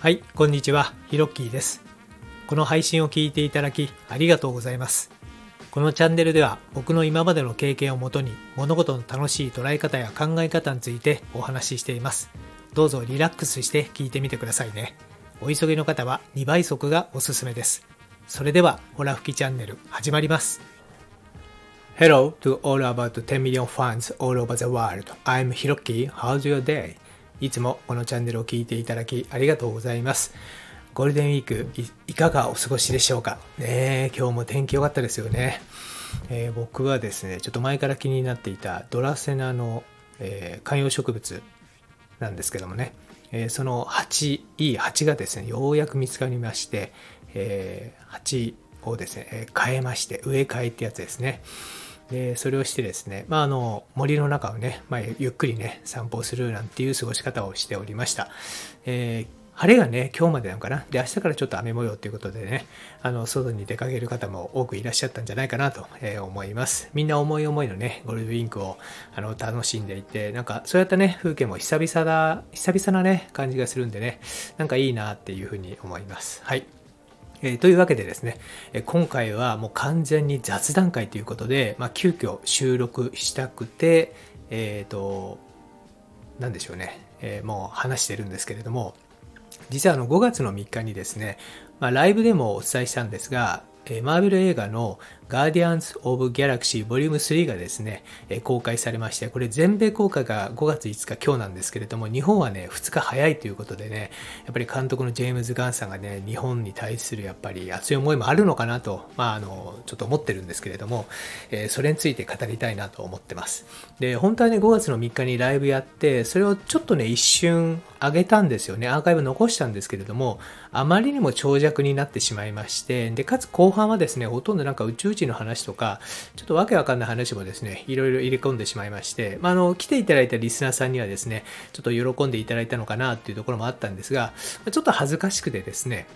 はい、こんにちは、ヒロッキーです。この配信を聞いていただきありがとうございます。このチャンネルでは僕の今までの経験をもとに物事の楽しい捉え方や考え方についてお話ししています。どうぞリラックスして聞いてみてくださいね。お急ぎの方は2倍速がおすすめです。それでは、ホラ吹きチャンネル始まります。Hello to all about 10 million fans all over the world. I'm Hiroki. How's your day? いつもこのチャンネルを聞いていただきありがとうございます。ゴールデンウィークいかがお過ごしでしょうか？ねえ今日も天気良かったですよね。えー僕はですね、ちょっと前から気になっていたドラセナの、えー観葉植物なんですけどもね、えーその鉢、いい鉢がですね、ようやく見つかりまして、えー鉢をですね、変えまして、植え替えってやつですね。で、それをしてですね、まあ、あの、森の中をね、まあ、ゆっくりね、散歩するなんていう過ごし方をしておりました。えー晴れがね、今日までなのかな？で、明日からちょっと雨模様ということでね、あの、外に出かける方も多くいらっしゃったんじゃないかなと思います。みんな思い思いのね、ゴールデンウィークをあの楽しんでいて、なんか、そういったね、風景も久々だ、久々なね、感じがするんでね、なんかいいなっていうふうに思います。はい。えーというわけでですね、え今回はもう完全に雑談会ということで、まあ、急遽収録したくて、えっ、と、なんでしょうね、えーもう話してるんですけれども、実はあの5月の3日にですね、まあ、ライブでもお伝えしたんですが、えマーベル映画のガーディアンズ・オブ・ギャラクシー Vol.3 がですね、公開されまして、これ全米公開が5月5日今日なんですけれども、日本はね、2日早いということでね、やっぱり監督のジェームズ・ガンさんがね、日本に対するやっぱり熱い思いもあるのかなと、まああの、ちょっと思ってるんですけれども、えーそれについて語りたいなと思ってます。で、本当はね、5月の3日にライブやって、それをちょっとね、一瞬上げたんですよね。アーカイブ残したんですけれども、あまりにも長尺になってしまいまして、で、かつ後半はですね、ほとんどなんか宇宙の話とか、ちょっとわけわかんない話もですね、いろいろ入れ込んでしまいまして、まあ、あの、来ていただいたリスナーさんにはですね、ちょっと喜んでいただいたのかなっていうところもあったんですが、ちょっと恥ずかしくてですね、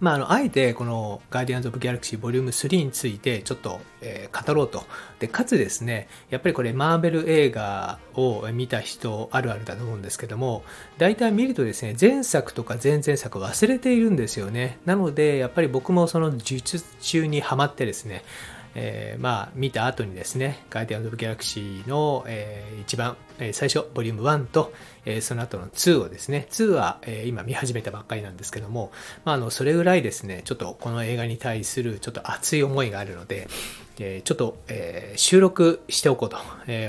まあ、あの、あえて、この、ガーディアンズ・オブ・ギャラクシー Vol.3 について、ちょっと、えー語ろうと。で、かつですね、やっぱりこれ、マーベル映画を見た人あるあるだと思うんですけども、大体見るとですね、前作とか前々作忘れているんですよね。なので、やっぱり僕もその術中にハマってですね、えーまあ、見た後にですね、ガーディアンズ・オブ・ギャラクシーの、えー一番、えー最初、ボリューム1と、えーその後の2をですね、2は、えー今見始めたばっかりなんですけども、まあ、あの、それぐらいですね、ちょっとこの映画に対するちょっと熱い思いがあるので、えーちょっと、えー収録しておこうと、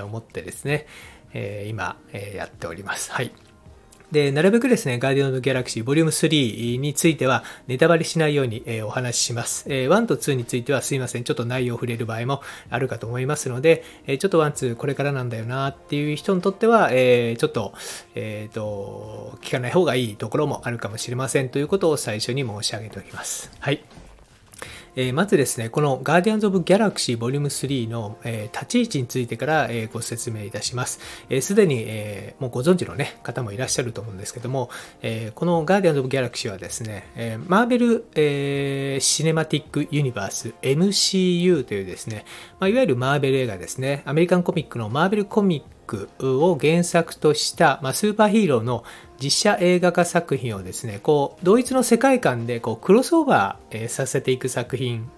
思ってですね、えー今、えーやっております。はい。で、なるべくですね、ガーディアンズ・ギャラクシー Vol.3 についてはネタバレしないように、えお話しします。え1と2についてはすいません、ちょっと内容を触れる場合もあるかと思いますので、えちょっと1、2これからなんだよなっていう人にとっては、えちょっと、えっ、と、聞かない方がいいところもあるかもしれませんということを最初に申し上げておきます。はい。えまずですね、この Guardians of Galaxy Vol.3 の、え立ち位置についてから、えご説明いたします。す、で、に、えもうご存知の、ね、方もいらっしゃると思うんですけども、えこの Guardians of Galaxy はですね、えマーベル、えシネマティックユニバース MCU というですね、ま、いわゆるマーベル映画ですね、アメリカンコミックのマーベルコミックを原作とした、まあ、スーパーヒーローの実写映画化作品をですね、こう、同一の世界観でこうクロスオーバーえーさせていく作品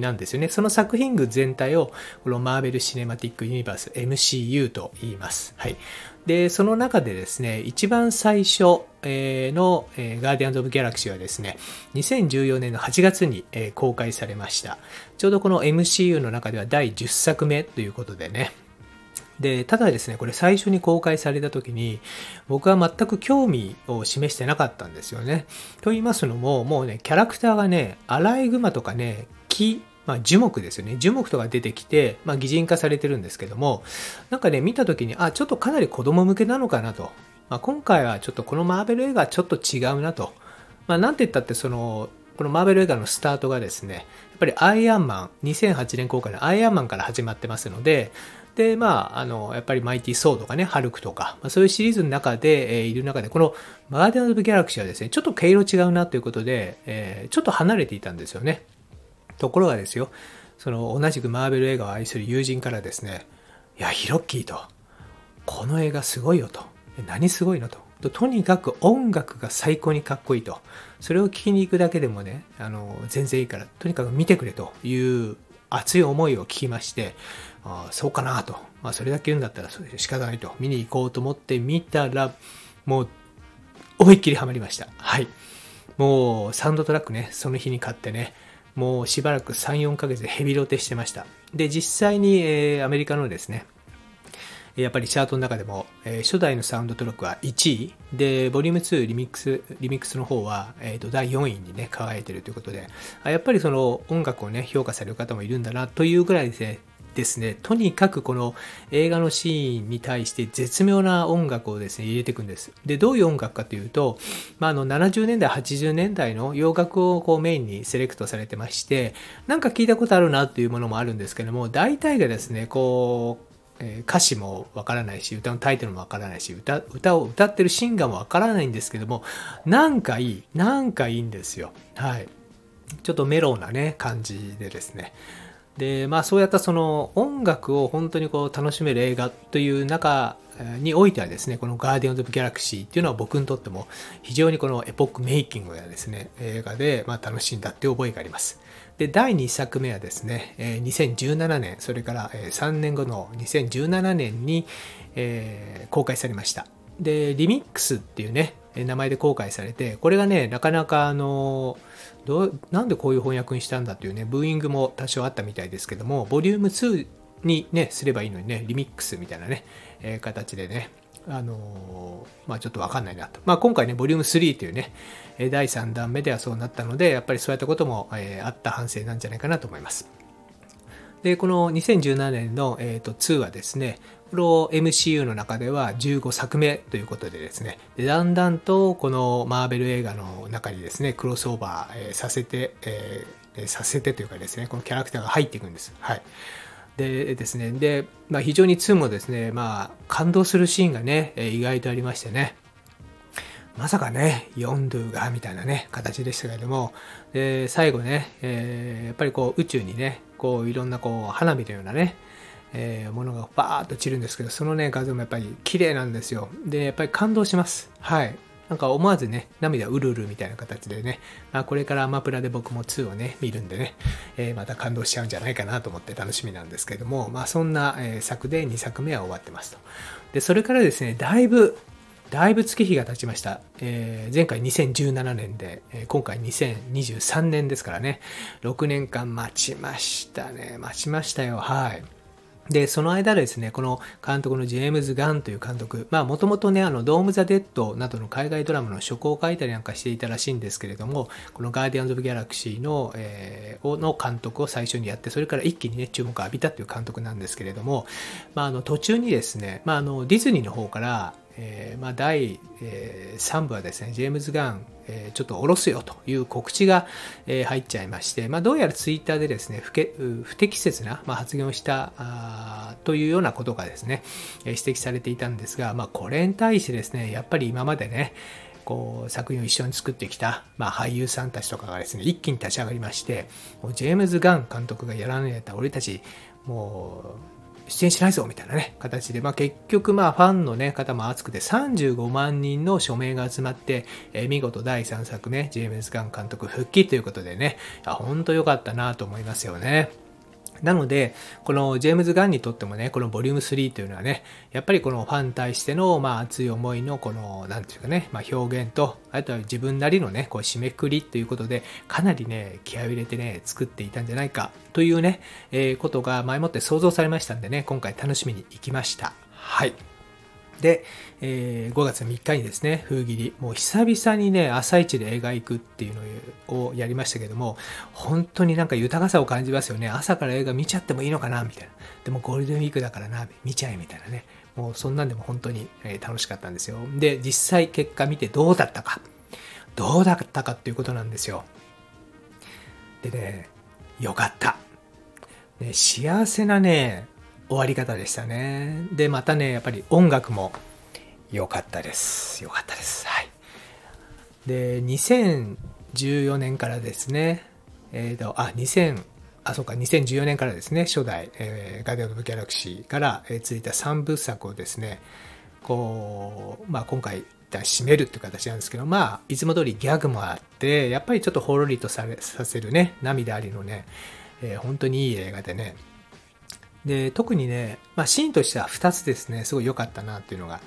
なんですよね。その作品群全体を、このマーベル・シネマティック・ユニバース MCU と言います。はい。で、その中でですね、一番最初えの、えガーディアンズ・オブ・ギャラクシーはですね、2014年の8月に、え公開されました。ちょうどこの MCU の中では第10作目ということでね、で、ただですね、これ最初に公開された時に、僕は全く興味を示してなかったんですよね。と言いますのも、もうね、キャラクターがね、アライグマとかね、木、まあ樹木ですよね。樹木とか出てきて、まあ擬人化されてるんですけども、なんかね、見た時に、あ、ちょっとかなり子供向けなのかなと。まあ今回はちょっとこのマーベル映画はちょっと違うなと。まあなんて言ったってその、このマーベル映画のスタートがですね、やっぱりアイアンマン、2008年公開のアイアンマンから始まってますので、で、まあ、あの、やっぱりマイティー・ソーとかね、ハルクとか、まあ、そういうシリーズの中で、えーいる中で、このガーディアン・オブ・ギャラクシーはですね、ちょっと毛色違うなということで、えーちょっと離れていたんですよね。ところがですよ、その同じくマーベル映画を愛する友人からですね、いや、ヒロッキーと、この映画すごいよと。何すごいのと。とにかく音楽が最高にかっこいいと。それを聞きに行くだけでもね、あの、全然いいから、とにかく見てくれという熱い思いを聞きまして、あそうかなと。まあ、それだけ言うんだったら仕方ないと。見に行こうと思って見たら、もう、思いっきりハマりました。はい。もう、サウンドトラックね、その日に買ってね、もうしばらく3、4ヶ月でヘビロテしてました。で、実際に、えー、アメリカのですね、やっぱりチャートの中でも、えー、初代のサウンドトラックは1位で、ボリューム2リミックス、リミックスの方は、えーと、第4位にね、輝いてるということで、やっぱりその音楽をね、評価される方もいるんだなというぐらいですね、ですね、とにかくこの映画のシーンに対して絶妙な音楽をですね、入れていくんです。で、どういう音楽かというと、まあ、あの、70年代、80年代の洋楽をこうメインにセレクトされてまして、なんか聞いたことあるなというものもあるんですけども、大体がですね、こう、え歌詞もわからないし、歌のタイトルもわからないし、歌、歌を歌ってるシンガーもわからないんですけども、なんかいい、なんかいいんですよ。はい。ちょっとメローなね、感じでですね。で、まあそうやったその音楽を本当にこう楽しめる映画という中においてはですね、このガーディアンズ・オブ・ギャラクシーっていうのは僕にとっても非常にこのエポックメイキングやですね、映画でま楽しんだっていう覚えがあります。で、第2作目はですね、2017年、それから3年後の2017年に、公開されました。で、リミックスっていうね、名前で公開されて、これがね、なかなかあの、どう、なんでこういう翻訳にしたんだっていうね、ブーイングも多少あったみたいですけども、ボリューム2にね、すればいいのにね、リミックスみたいなね、えー、形でね、あのー、まあちょっとわかんないなと。まあ今回ね、ボリューム3というね、第3弾目ではそうなったので、やっぱりそういったことも、えー、あった反省なんじゃないかなと思います。で、この2017年の、えーと、2はですね、この MCU の中では15作目ということでですね、でだんだんとこのマーベル映画の中にですね、クロスオーバー、えー、させて、えー、させてというかですね、このキャラクターが入っていくんです。はい。でですね、で、まあ、非常に2もですね、まあ、感動するシーンがね、意外とありましてね、まさかね、ヨンドゥが、みたいなね、形でしたけれども、で、最後ね、えー、やっぱりこう、宇宙にね、こう、いろんなこう、花火のようなね、えー、ものがバーッと散るんですけど、そのね、画像もやっぱり綺麗なんですよ。で、やっぱり感動します。はい。なんか思わずね、涙うるうるみたいな形でね、あ、これからアマプラで僕も2をね、見るんでね、えー、また感動しちゃうんじゃないかなと思って楽しみなんですけども、まあそんな、え作で2作目は終わってますと。で、それからですね、だいぶ、だいぶ月日が経ちました。えー、前回2017年で、えー、今回2023年ですからね、6年間待ちましたね。待ちましたよ。はい。で、その間ですね、この監督のジェームズ・ガンという監督、まあもともとね、あの、ドーム・ザ・デッドなどの海外ドラマの書稿を書いたりなんかしていたらしいんですけれども、このガーディアンズ・オブ・ギャラクシーの、えー、の監督を最初にやって、それから一気にね、注目を浴びたという監督なんですけれども、まああの、途中にですね、まああの、ディズニーの方から、えーまあ、第、えー、3部はですね、ジェームズ・ガン、えー、ちょっと下ろすよという告知が、えー、入っちゃいまして、まあ、どうやらツイッターでですね、不け不適切な、まあ、発言をしたあというようなことがですね、え、指摘されていたんですが、まあ、これに対してですね、やっぱり今までね、こう作品を一緒に作ってきた、まあ、俳優さんたちとかがですね、一気に立ち上がりまして、もうジェームズ・ガン監督がやらないと俺たち、もう、出演しないぞみたいなね、形で、まあ結局まあファンのね、方も熱くて35万人の署名が集まって、えー、見事第3作ね、ジェームズ・ガン監督復帰ということでね、いや、ほんと良かったなと思いますよね。なので、このジェームズ・ガンにとってもね、このボリューム3というのはね、やっぱりこのファンに対しての、まあ、熱い思いの、この、なんていうかね、まあ、表現と、あとは自分なりのね、こう、締めくくりということで、かなりね、気合を入れてね、作っていたんじゃないか、というね、えー、ことが前もって想像されましたんでね、今回楽しみに行きました。はい。で、えー、5月3日にですね、風切り、もう久々にね、朝一で映画行くっていうのをやりましたけども、本当になんか豊かさを感じますよね。朝から映画見ちゃってもいいのかなみたいな。でもゴールデンウィークだからな、見ちゃえみたいなね。もうそんなんでも本当に楽しかったんですよ。で、実際結果見てどうだったか。どうだったかっていうことなんですよ。でね、よかった。ね、幸せなね、終わり方でしたね。で、またね、やっぱり音楽も良かったです。良かったです。はい。で、2014年からですね、えっ、ー、と、あ、2000、あ、そうか、2014年からですね、初代、えー、ガーディアン・オブ・ギャラクシーから、えー、続いた3部作をですね、こう、まあ、今回、締めるっていう形なんですけど、まあ、いつも通りギャグもあって、やっぱりちょっとほろりとされさせるね、涙ありのね、えー、本当にいい映画でね。で、特にね、まあ、シーンとしては2つですね、すごい良かったなっていうのが、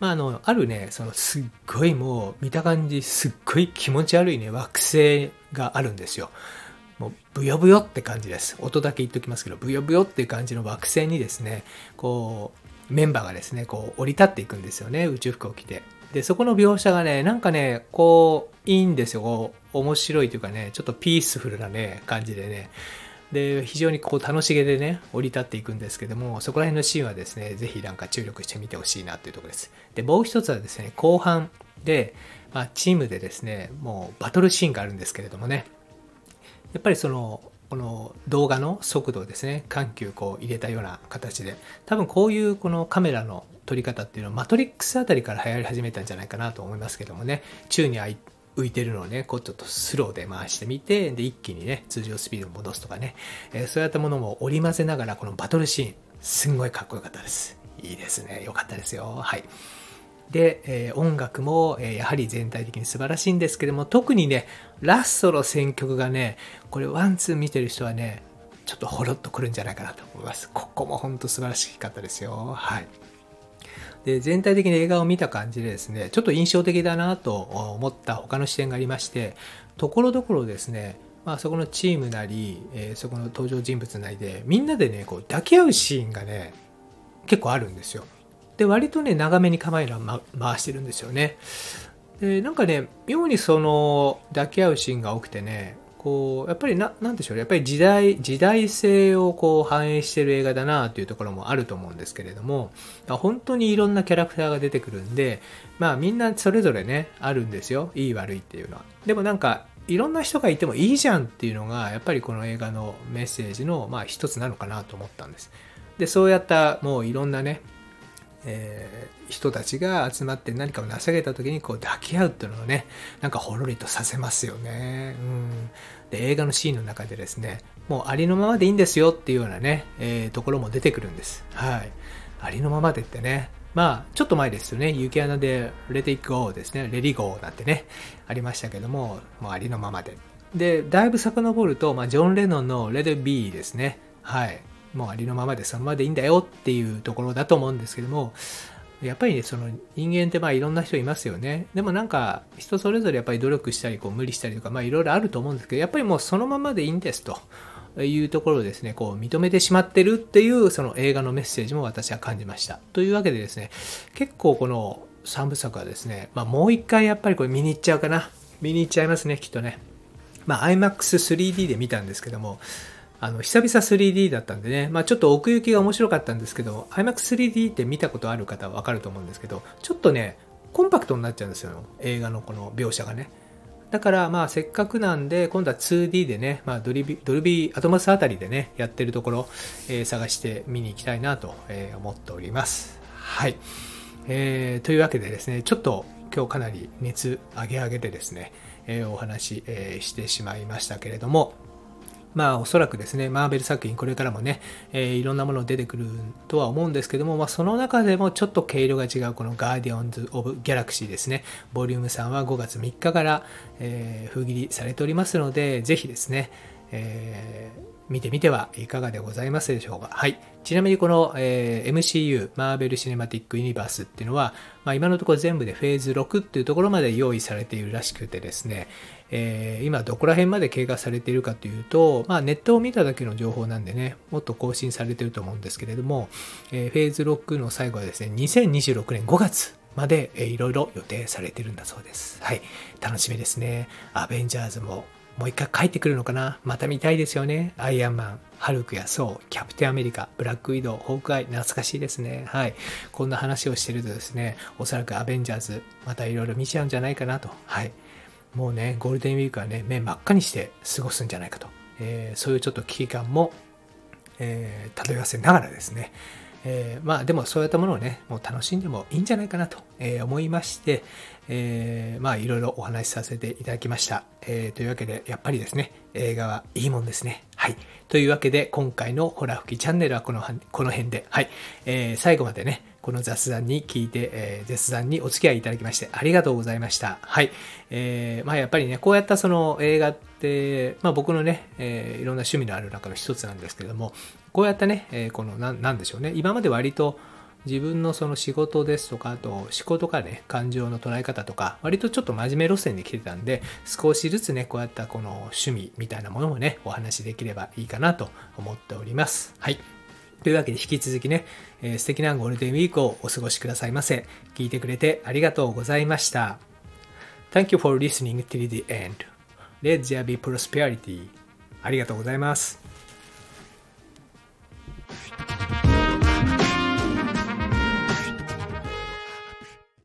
まあ、あの、あるね、そのすっごいもう見た感じすっごい気持ち悪いね、惑星があるんですよ。もうブヨブヨって感じです。音だけ言っときますけど、ブヨブヨっていう感じの惑星にですね、こう、メンバーがですね、こう降り立っていくんですよね、宇宙服を着て。で、そこの描写がね、なんかね、こう、いいんですよ。こう、面白いというかね、ちょっとピースフルなね、感じでね。で、非常にこう楽しげでね、降り立っていくんですけども、そこら辺のシーンはですね、ぜひなんか注力してみてほしいなというところです。で、もう一つはですね、後半で、まあ、チームでですね、もうバトルシーンがあるんですけれどもね、やっぱりその、この動画の速度をですね、緩急こう入れたような形で、多分こういうこのカメラの撮り方っていうのはマトリックスあたりから流行り始めたんじゃないかなと思いますけどもね、宙に浮いてるのをね、こうちょっとスローで回してみて、で、一気にね、通常スピードを戻すとかね、えー、そういったものも織り交ぜながら、このバトルシーン、すんごいかっこよかったです。いいですね。よかったですよ。はい。で、えー、音楽も、えー、やはり全体的に素晴らしいんですけども、特にね、ラストの選曲がね、これワンツー見てる人はね、ちょっとほろっとくるんじゃないかなと思います。ここも本当素晴らしかったですよ。はい。で全体的に映画を見た感じでですねちょっと印象的だなと思った他の視点がありましてところどころですねまあ、そこのチームなり、えー、そこの登場人物なりでみんなでねこう抱き合うシーンがね結構あるんですよ。で割とね長めにカメラ、ま、回してるんですよね。でなんかね妙にその抱き合うシーンが多くてねこうやっぱりななんでしょうね。やっぱり時代時代性をこう反映してる映画だなというところもあると思うんですけれども本当にいろんなキャラクターが出てくるんでまあみんなそれぞれねあるんですよ。いい悪いっていうのは。でもなんかいろんな人がいてもいいじゃんっていうのがやっぱりこの映画のメッセージのまあ一つなのかなと思ったんです。でそうやったもういろんなねえー、人たちが集まって何かを成し上げた時にこう抱き合うっていうのをねなんかほろりとさせますよね。うん、で映画のシーンの中でですねもうありのままでいいんですよっていうようなね、えー、ところも出てくるんです。はい、ありのままでってねまあ、ちょっと前ですよね。雪穴で Let It Go ですね。レディゴーなんてね、ありましたけども、もうありのままで。で、だいぶ遡ると、まあ、ジョン・レノンの Let It Be ですね。はい。もうありのままでそのままでいいんだよっていうところだと思うんですけども、やっぱりね、その人間ってまあいろんな人いますよね。でもなんか人それぞれやっぱり努力したり、こう無理したりとか、まあいろいろあると思うんですけど、やっぱりもうそのままでいいんですと。いうところをですね、こう認めてしまってるっていうその映画のメッセージも私は感じました。というわけでですね、結構この3部作はですね、まあもう一回やっぱりこれ見に行っちゃうかな。見に行っちゃいますね、きっとね。まあ IMAX3D で見たんですけども、あの、久々 3D だったんでね、まあちょっと奥行きが面白かったんですけど、IMAX3D って見たことある方はわかると思うんですけど、ちょっとね、コンパクトになっちゃうんですよ、映画のこの描写がね。だからまあせっかくなんで今度は 2D でね、まあ、ドルビドルビーアトマスあたりでねやってるところ、えー、探して見に行きたいなと、えー、思っております。はい、えー、というわけでですねちょっと今日かなり熱上げ上げでですね、えー、お話し、えー、してしまいましたけれどもまあおそらくですね、マーベル作品これからもね、えー、いろんなもの出てくるとは思うんですけども、まあその中でもちょっと毛色が違うこのガーディオンズ・オブ・ギャラクシーですね、ボリューム3は5月3日から、えー、封切りされておりますので、ぜひですね、えー見てみてはいかがでございますでしょうか。はい。ちなみにこの、えー、MCU、マーベル・シネマティック・ユニバースっていうのは、まあ、今のところ全部でフェーズ6っていうところまで用意されているらしくてですね、えー、今どこら辺まで経過されているかというと、まあ、ネットを見ただけの情報なんでね、もっと更新されていると思うんですけれども、えー、フェーズ6の最後はですね、2026年5月まで、えー、いろいろ予定されているんだそうです。はい。楽しみですね。アベンジャーズももう一回帰ってくるのかな？また見たいですよね。アイアンマン、ハルクやソウ、キャプテンアメリカ、ブラックウィドウ、ホークアイ、懐かしいですね。はい。こんな話をしてるとですね、おそらくアベンジャーズ、またいろいろ見ちゃうんじゃないかなと。はい。もうね、ゴールデンウィークはね、目真っ赤にして過ごすんじゃないかと。えー、そういうちょっと危機感も、えー、漂わせながらですね、えー、まあでもそういったものをね、もう楽しんでもいいんじゃないかなとえ思いまして、え、まあいろいろお話しさせていただきました。え、というわけで、やっぱりですね、映画はいいもんですね。はい。というわけで、今回のホラ吹きチャンネルはこのこの辺で、はい。え、最後までね、この雑談に聞いて、えー、雑談にお付き合いいただきましてありがとうございました。はい。えー、まあやっぱりね、こうやったその映画って、まあ僕のね、えー、いろんな趣味のある中の一つなんですけれども、こうやったね、えー、このな、なんでしょうね、今まで割と、自分のその仕事ですとか、あと思考とかね、感情の捉え方とか、割とちょっと真面目路線で来てたんで、少しずつね、こうやったこの趣味みたいなものもね、お話しできればいいかなと思っております。はい。というわけで引き続きね、えー、素敵なゴールデンウィークをお過ごしくださいませ。聞いてくれてありがとうございました。Thank you for listening till the end. Let there be prosperity. ありがとうございます。